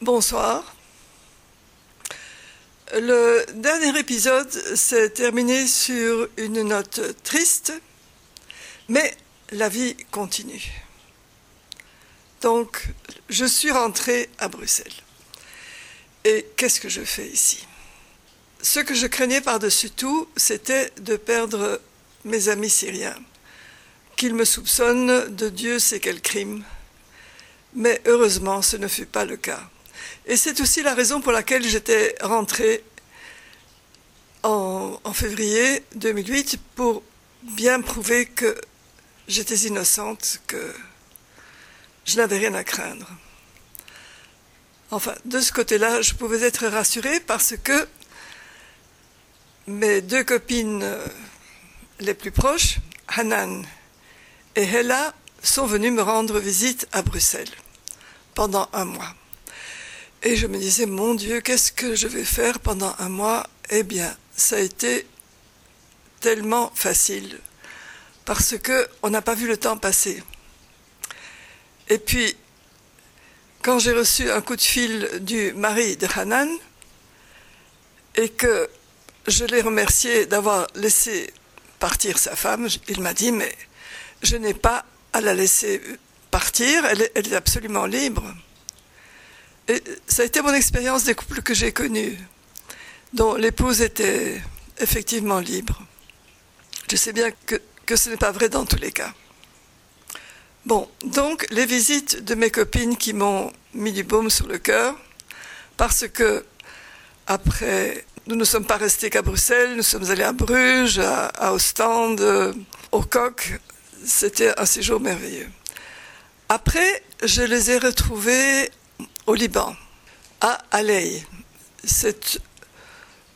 Bonsoir. Le dernier épisode s'est terminé sur une note triste, mais la vie continue. Donc, je suis rentrée à Bruxelles. Et qu'est-ce que je fais ici? Ce que je craignais par-dessus tout, c'était de perdre mes amis syriens, qu'ils me soupçonnent de Dieu sait quel crime? Mais heureusement, ce ne fut pas le cas. Et c'est aussi la raison pour laquelle j'étais rentrée en, en, février 2008 pour bien prouver que j'étais innocente, que je n'avais rien à craindre. Enfin, de ce côté-là, je pouvais être rassurée parce que mes deux copines les plus proches, Hanan et Hella, sont venues me rendre visite à Bruxelles pendant un mois. Et je me disais, mon Dieu, qu'est-ce que je vais faire pendant un mois? Eh bien, ça a été tellement facile parce qu'on n'a pas vu le temps passer. Et puis, quand j'ai reçu un coup de fil du mari de Hanan et que je l'ai remercié d'avoir laissé partir sa femme, il m'a dit, mais je n'ai pas à la laisser partir, elle est, elle est, absolument libre. Et ça a été mon expérience des couples que j'ai connus, dont l'épouse était effectivement libre. Je sais bien que, ce n'est pas vrai dans tous les cas. Bon, donc les visites de mes copines qui m'ont mis du baume sur le cœur, parce que après, nous ne sommes pas restés qu'à Bruxelles, nous sommes allés à Bruges, à, à Ostende, euh, au Coq. C'était un séjour merveilleux. Après, je les ai retrouvés au Liban, à Alei. C'est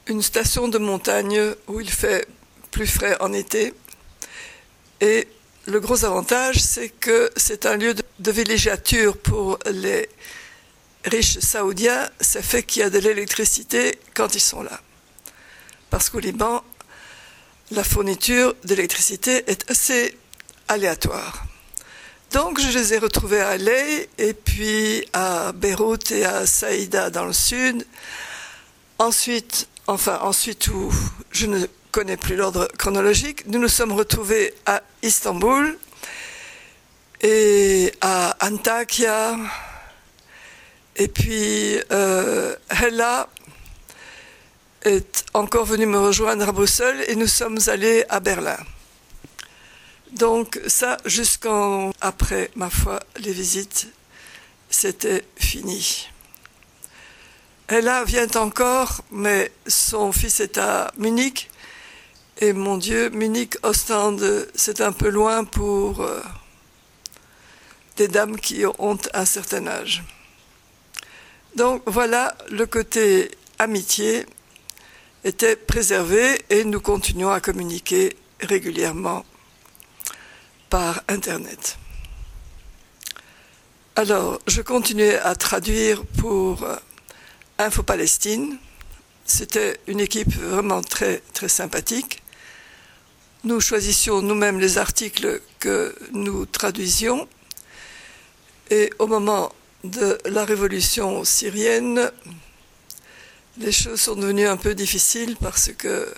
une station de montagne où il fait plus frais en été. Et le gros avantage, c'est que c'est un lieu de, de villégiature pour les riches saoudiens. Ça fait qu'il y a de l'électricité quand ils sont là. Parce qu'au Liban, la fourniture d'électricité est assez aléatoire. Donc je les ai retrouvés à Aley et puis à Beyrouth et à Saïda dans le sud. Ensuite, enfin ensuite où je ne connais plus l'ordre chronologique, nous nous sommes retrouvés à Istanbul et à Antakya. Et puis euh, Hella est encore venue me rejoindre à Bruxelles et nous sommes allés à Berlin. Donc ça, jusqu'en après, ma foi, les visites, c'était fini. Ella vient encore, mais son fils est à Munich. Et mon Dieu, Munich, Ostende, c'est un peu loin pour euh, des dames qui ont un certain âge. Donc voilà, le côté amitié était préservé et nous continuons à communiquer régulièrement par Internet. Alors, je continuais à traduire pour Info Palestine. C'était une équipe vraiment très, très sympathique. Nous choisissions nous-mêmes les articles que nous traduisions. Et au moment de la révolution syrienne, les choses sont devenues un peu difficiles parce que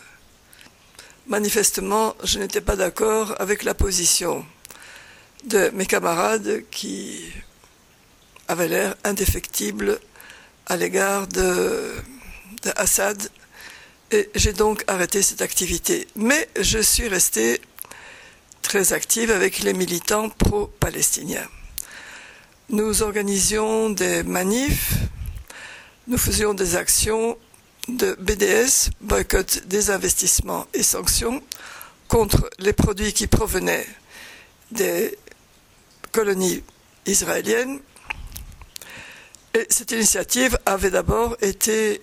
manifestement, je n'étais pas d'accord avec la position de mes camarades qui avaient l'air indéfectibles à l'égard de, de, Assad. Et j'ai donc arrêté cette activité. Mais je suis restée très active avec les militants pro-palestiniens. Nous organisions des manifs, nous faisions des actions de BDS, boycott des investissements et sanctions, contre les produits qui provenaient des colonies israéliennes. Et cette initiative avait d'abord été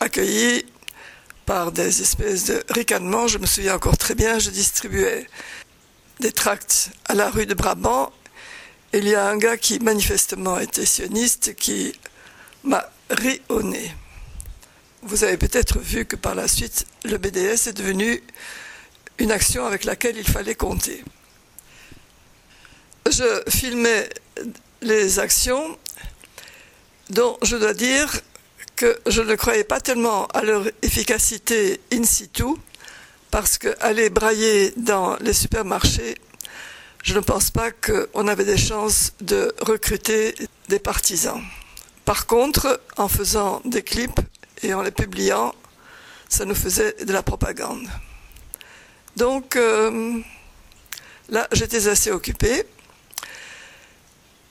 accueillie par des espèces de ricanements. Je me souviens encore très bien, je distribuais des tracts à la rue de Brabant. Il y a un gars qui manifestement était sioniste qui m'a ri au nez. Vous avez peut-être vu que par la suite, le BDS est devenu une action avec laquelle il fallait compter. Je filmais les actions dont je dois dire que je ne croyais pas tellement à leur efficacité in situ, parce qu'aller brailler dans les supermarchés, je ne pense pas qu'on avait des chances de recruter des partisans. Par contre, en faisant des clips et en les publiant, ça nous faisait de la propagande. Donc euh, là, j'étais assez occupée.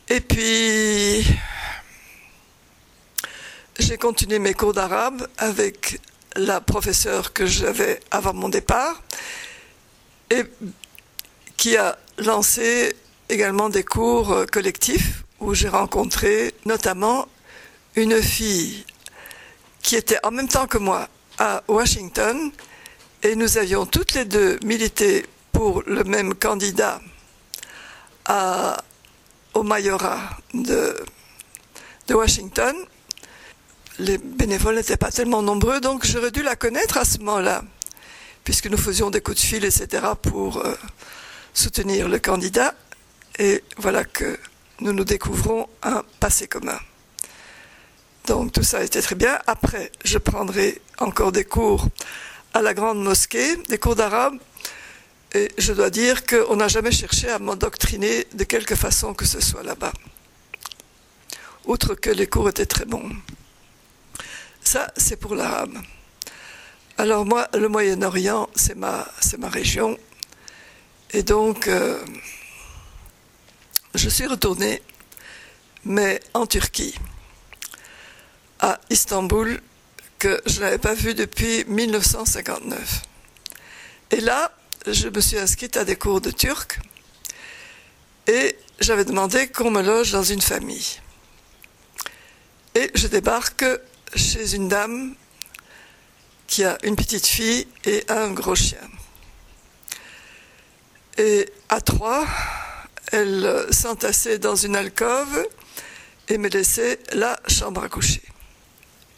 Et puis, j'ai continué mes cours d'arabe avec la professeure que j'avais avant mon départ et qui a lancé également des cours collectifs où j'ai rencontré notamment une fille qui était en même temps que moi à Washington et nous avions toutes les deux milité pour le même candidat à, au majorat de, de Washington les bénévoles n'étaient pas tellement nombreux, donc j'aurais dû la connaître à ce moment-là, puisque nous faisions des coups de fil, etc., pour euh, soutenir le candidat. Et voilà que nous nous découvrons un passé commun. Donc tout ça était très bien. Après, je prendrai encore des cours à la grande mosquée, des cours d'arabe. Et je dois dire qu'on n'a jamais cherché à m'endoctriner de quelque façon que ce soit là-bas. Outre que les cours étaient très bons. Ça, c'est pour l'arabe. Alors moi, le Moyen-Orient, c'est ma, ma région. Et donc, euh, je suis retournée, mais en Turquie, à Istanbul, que je n'avais pas vu depuis 1959. Et là, je me suis inscrite à des cours de turc et j'avais demandé qu'on me loge dans une famille. Et je débarque chez une dame qui a une petite fille et un gros chien. Et à trois, elle s'entassait dans une alcôve et me laissait la chambre à coucher.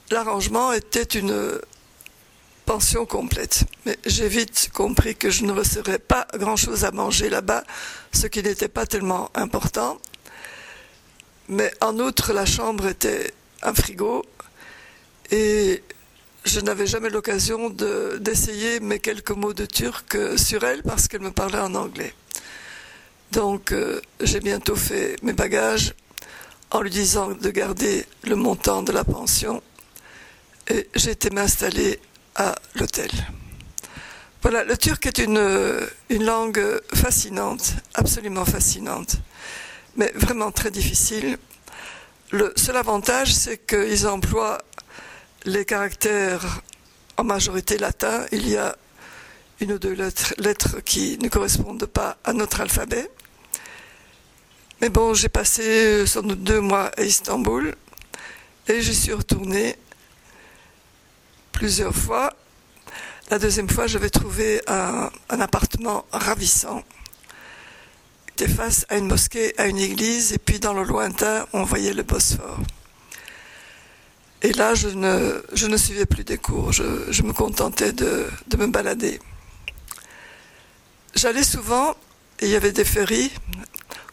L'arrangement était une pension complète. Mais j'ai vite compris que je ne recevrais pas grand-chose à manger là-bas, ce qui n'était pas tellement important. Mais en outre, la chambre était un frigo et je n'avais jamais l'occasion d'essayer mes quelques mots de turc sur elle parce qu'elle me parlait en anglais. Donc euh, j'ai bientôt fait mes bagages en lui disant de garder le montant de la pension et j'ai été m'installer à l'hôtel. Voilà, le turc est une, une langue fascinante, absolument fascinante, mais vraiment très difficile. Le seul avantage, c'est qu'ils emploient les caractères en majorité latins, il y a une ou deux lettres, qui ne correspondent pas à notre alphabet. Mais bon, j'ai passé sans doute deux mois à Istanbul et je suis retournée plusieurs fois. La deuxième fois, j'avais trouvé un, un appartement ravissant. Était face à une mosquée, à une église, et puis dans le lointain, on voyait le Bosphore. Et là, je ne, suivais plus des cours, je, je me contentais de, de, me balader. J'allais souvent, et il y avait des ferries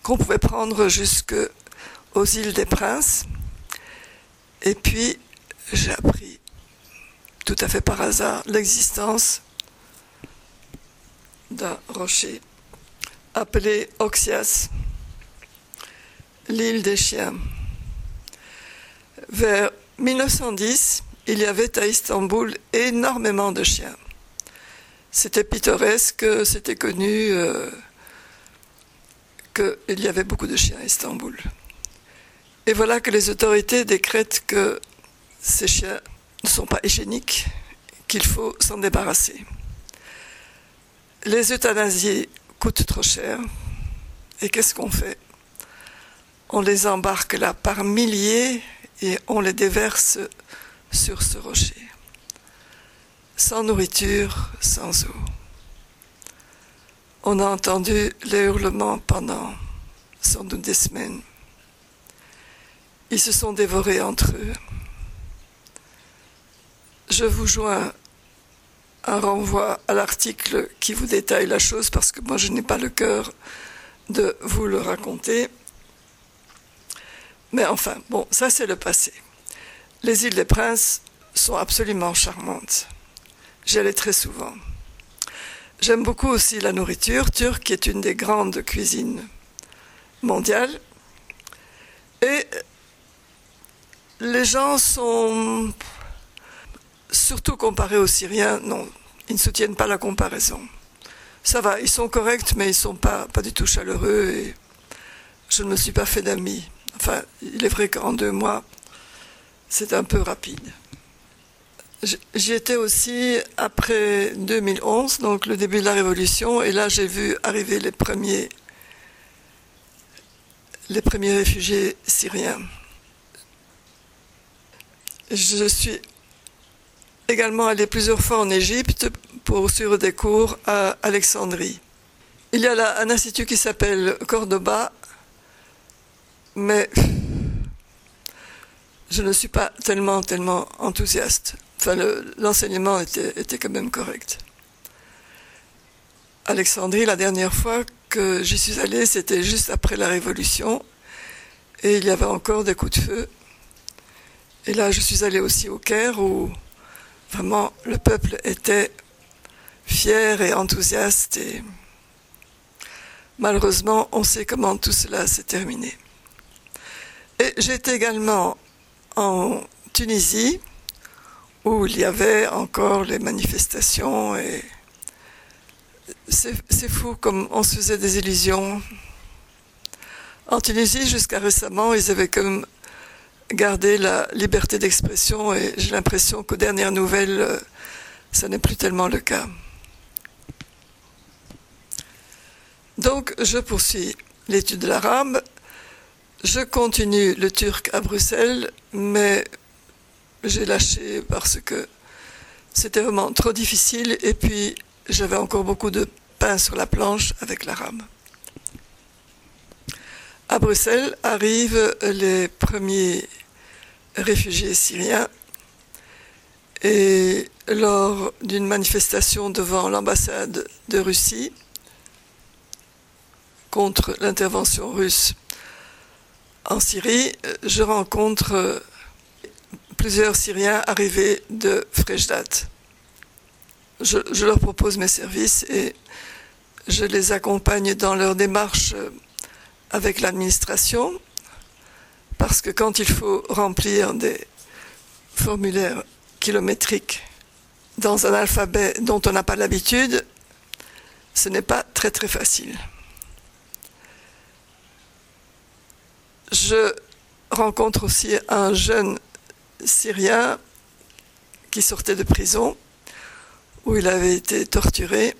qu'on pouvait prendre jusqu'aux îles des Princes. Et puis, j'ai appris, tout à fait par hasard, l'existence d'un rocher appelé Oxias, l'île des chiens. Vers 1910, il y avait à Istanbul énormément de chiens. C'était pittoresque, c'était connu euh, qu'il y avait beaucoup de chiens à Istanbul. Et voilà que les autorités décrètent que ces chiens ne sont pas hygiéniques, qu'il faut s'en débarrasser. Les euthanasies coûtent trop cher. Et qu'est-ce qu'on fait? On les embarque là par milliers et on les déverse sur ce rocher, sans nourriture, sans eau. On a entendu les hurlements pendant sans doute des semaines. Ils se sont dévorés entre eux. Je vous joins un renvoi à l'article qui vous détaille la chose parce que moi je n'ai pas le cœur de vous le raconter. Mais enfin, bon, ça c'est le passé. Les îles des Princes sont absolument charmantes. J'y allais très souvent. J'aime beaucoup aussi la nourriture turque, qui est une des grandes cuisines mondiales. Et les gens sont, surtout comparés aux Syriens, non, ils ne soutiennent pas la comparaison. Ça va, ils sont corrects, mais ils ne sont pas, pas du tout chaleureux et je ne me suis pas fait d'amis. Enfin, il est vrai qu'en deux mois, c'est un peu rapide. J'y étais aussi après 2011, donc le début de la révolution, et là j'ai vu arriver les premiers, les premiers réfugiés syriens. Je suis également allé plusieurs fois en Égypte pour suivre des cours à Alexandrie. Il y a là un institut qui s'appelle Cordoba, mais je ne suis pas tellement, tellement enthousiaste. Enfin, l'enseignement était, était quand même correct. Alexandrie, la dernière fois que j'y suis allée, c'était juste après la Révolution, et il y avait encore des coups de feu. Et là, je suis allée aussi au Caire, où vraiment le peuple était fier et enthousiaste, et malheureusement, on sait comment tout cela s'est terminé. Et j'étais également en Tunisie, où il y avait encore les manifestations et c'est fou comme on se faisait des illusions. En Tunisie, jusqu'à récemment, ils avaient comme gardé la liberté d'expression et j'ai l'impression qu'aux dernières nouvelles, ça n'est plus tellement le cas. Donc, je poursuis l'étude de l'arabe. Je continue le turc à Bruxelles, mais j'ai lâché parce que c'était vraiment trop difficile et puis j'avais encore beaucoup de pain sur la planche avec l'arabe. À Bruxelles arrivent les premiers réfugiés syriens et lors d'une manifestation devant l'ambassade de Russie contre l'intervention russe en Syrie, je rencontre plusieurs Syriens arrivés de Frejdat. Je, leur propose mes services et je les accompagne dans leur démarche avec l'administration parce que quand il faut remplir des formulaires kilométriques dans un alphabet dont on n'a pas l'habitude, ce n'est pas très très facile. Je rencontre aussi un jeune Syrien qui sortait de prison, où il avait été torturé,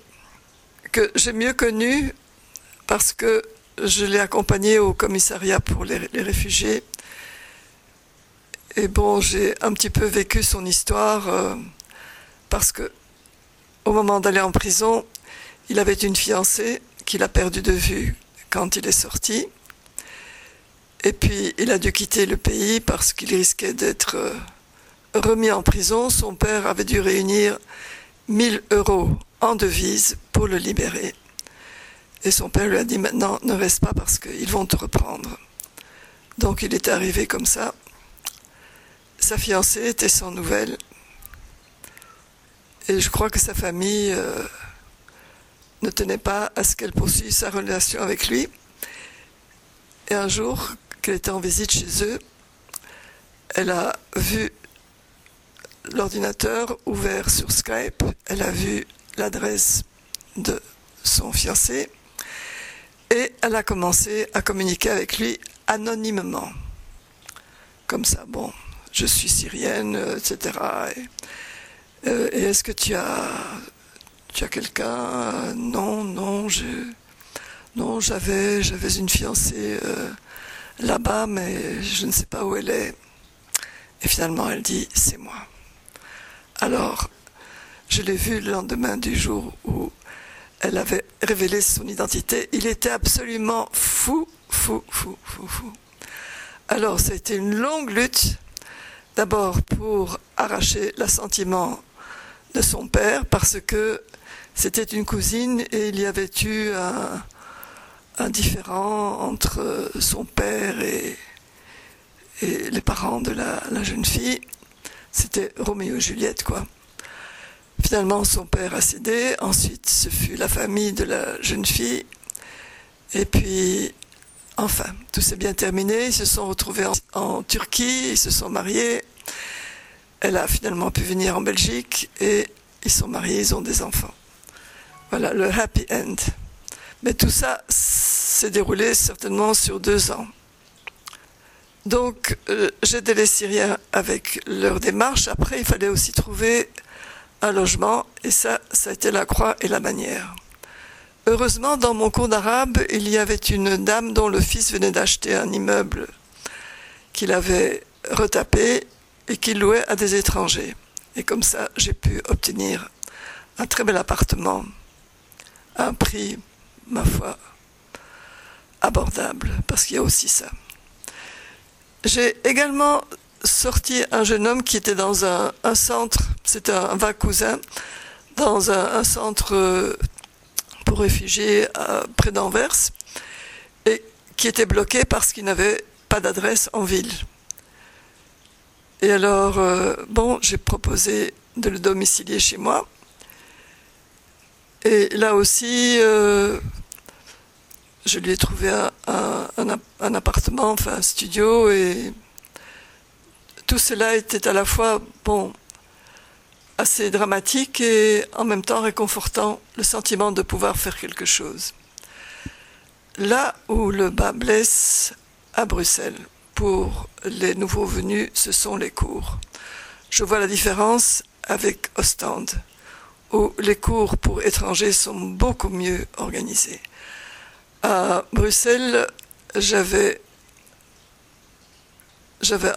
que j'ai mieux connu parce que je l'ai accompagné au commissariat pour les, réfugiés. Et bon, j'ai un petit peu vécu son histoire euh, parce que au moment d'aller en prison, il avait une fiancée qu'il a perdue de vue quand il est sorti. Et puis, il a dû quitter le pays parce qu'il risquait d'être euh, remis en prison. Son père avait dû réunir 1000 euros en devise pour le libérer. Et son père lui a dit maintenant, ne reste pas parce qu'ils vont te reprendre. Donc, il est arrivé comme ça. Sa fiancée était sans nouvelles. Et je crois que sa famille euh, ne tenait pas à ce qu'elle poursuive sa relation avec lui. Et un jour, qu'elle était en visite chez eux, elle a vu l'ordinateur ouvert sur Skype, elle a vu l'adresse de son fiancé et elle a commencé à communiquer avec lui anonymement. Comme ça, bon, je suis syrienne, etc. Et, euh, et est-ce que tu as, tu as quelqu'un? Non, non, je, non, j'avais, j'avais une fiancée. Euh, là-bas, mais je ne sais pas où elle est. Et finalement, elle dit, c'est moi. Alors, je l'ai vue le lendemain du jour où elle avait révélé son identité. Il était absolument fou, fou, fou, fou, fou. Alors, c'était une longue lutte, d'abord pour arracher l'assentiment de son père, parce que c'était une cousine et il y avait eu un, indifférent entre son père et, et les parents de la, la jeune fille. C'était Roméo et Juliette, quoi. Finalement, son père a cédé. Ensuite, ce fut la famille de la jeune fille. Et puis, enfin, tout s'est bien terminé. Ils se sont retrouvés en, Turquie, ils se sont mariés. Elle a finalement pu venir en Belgique et ils sont mariés, ils ont des enfants. Voilà, le happy end. Mais tout ça s'est déroulé certainement sur deux ans. Donc, euh, j'ai aidé les Syriens avec leur démarche. Après, il fallait aussi trouver logement, et ça, ça a été la croix et la manière. Heureusement, dans mon cours d'arabe, il y avait une dame dont le fils venait d'acheter un immeuble qu'il avait retapé et qu'il louait à des étrangers. Et comme ça, j'ai pu obtenir un très bel appartement à un prix, ma foi, abordable, parce qu'il y a aussi ça. J'ai également sorti un jeune homme qui était dans un, centre, c'était un, un cousin, dans un, centre euh, pour réfugiés à, près d'Anvers, et qui était bloqué parce qu'il n'avait pas d'adresse en ville. Et alors, euh, bon, j'ai proposé de le domicilier chez moi. Et là aussi, euh, je lui ai trouvé un, un, appartement, enfin un studio, et tout cela était à la fois, bon, assez dramatique et en même temps réconfortant, le sentiment de pouvoir faire quelque chose. Là où le bas blesse à Bruxelles pour les nouveaux venus, ce sont les cours. Je vois la différence avec Ostende, où les cours pour étrangers sont beaucoup mieux organisés. À Bruxelles, j'avais j'avais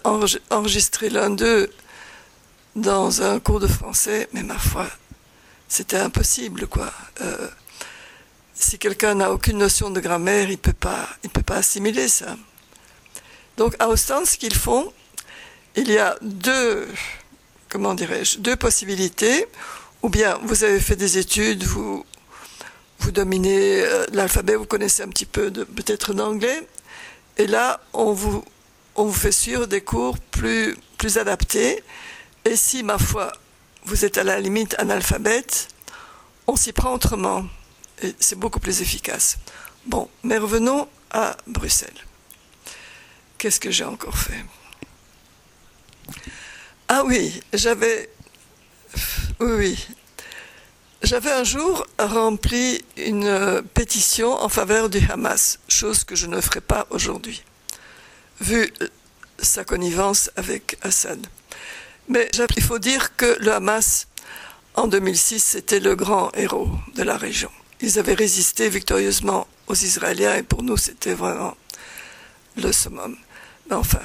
enregistré l'un d'eux dans un cours de français, mais ma foi, c'était impossible, quoi. Euh, si quelqu'un n'a aucune notion de grammaire, il peut pas, peut pas assimiler ça. Donc à Ostende, ce qu'ils font, il y a deux, comment dirais-je, deux possibilités. Ou bien vous avez fait des études, vous vous dominez euh, l'alphabet, vous connaissez un petit peu peut-être d'anglais, et là on vous on vous fait suivre des cours plus plus adaptés. Et si ma foi vous êtes à la limite analphabète, on s'y prend autrement. Et c'est beaucoup plus efficace. Bon, mais revenons à Bruxelles. Qu'est-ce que j'ai encore fait? Ah oui, j'avais. Oui, oui. J'avais un jour rempli une pétition en faveur du Hamas, chose que je ne ferai pas aujourd'hui, vu sa connivence avec Assad. Mais il faut dire que le Hamas, en 2006, c'était le grand héros de la région. Ils avaient résisté victorieusement aux Israéliens et pour nous, c'était vraiment le summum. Mais enfin,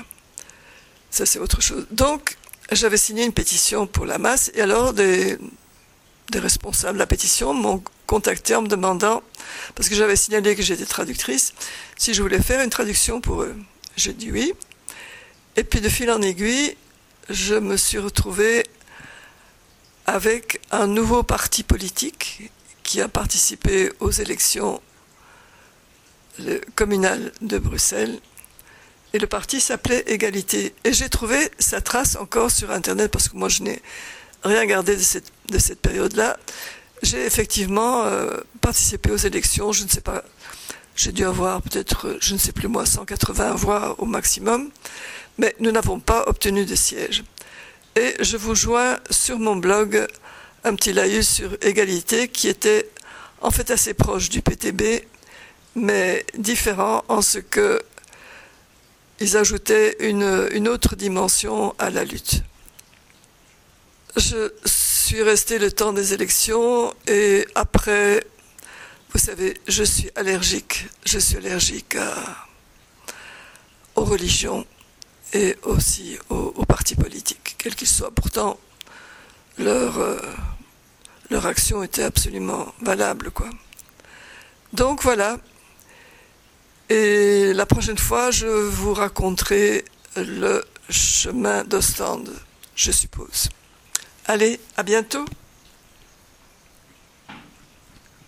ça c'est autre chose. Donc, j'avais signé une pétition pour la masse et alors des, des responsables de la pétition m'ont contacté en me demandant, parce que j'avais signalé que j'étais traductrice, si je voulais faire une traduction pour eux. J'ai dit oui. Et puis de fil en aiguille, je me suis retrouvée avec un nouveau parti politique qui a participé aux élections communales de Bruxelles et le parti s'appelait Égalité. Et j'ai trouvé sa trace encore sur Internet, parce que moi je n'ai rien gardé de cette, de cette période-là. J'ai effectivement euh, participé aux élections, je ne sais pas, j'ai dû avoir peut-être, je ne sais plus moi, 180 voix au maximum, mais nous n'avons pas obtenu de siège. Et je vous joins sur mon blog un petit laïus sur égalité qui était en fait assez proche du PTB, mais différent en ce que ils ajoutaient une, une autre dimension à la lutte. Je suis resté le temps des élections et après, vous savez, je suis allergique. Je suis allergique aux religions et aussi aux, aux partis politiques, quels qu'ils soient. Pourtant, leur, euh, leur action était absolument valable, quoi. Donc voilà, et la prochaine fois, je vous raconterai le chemin d'Ostende, je suppose. Allez, à bientôt.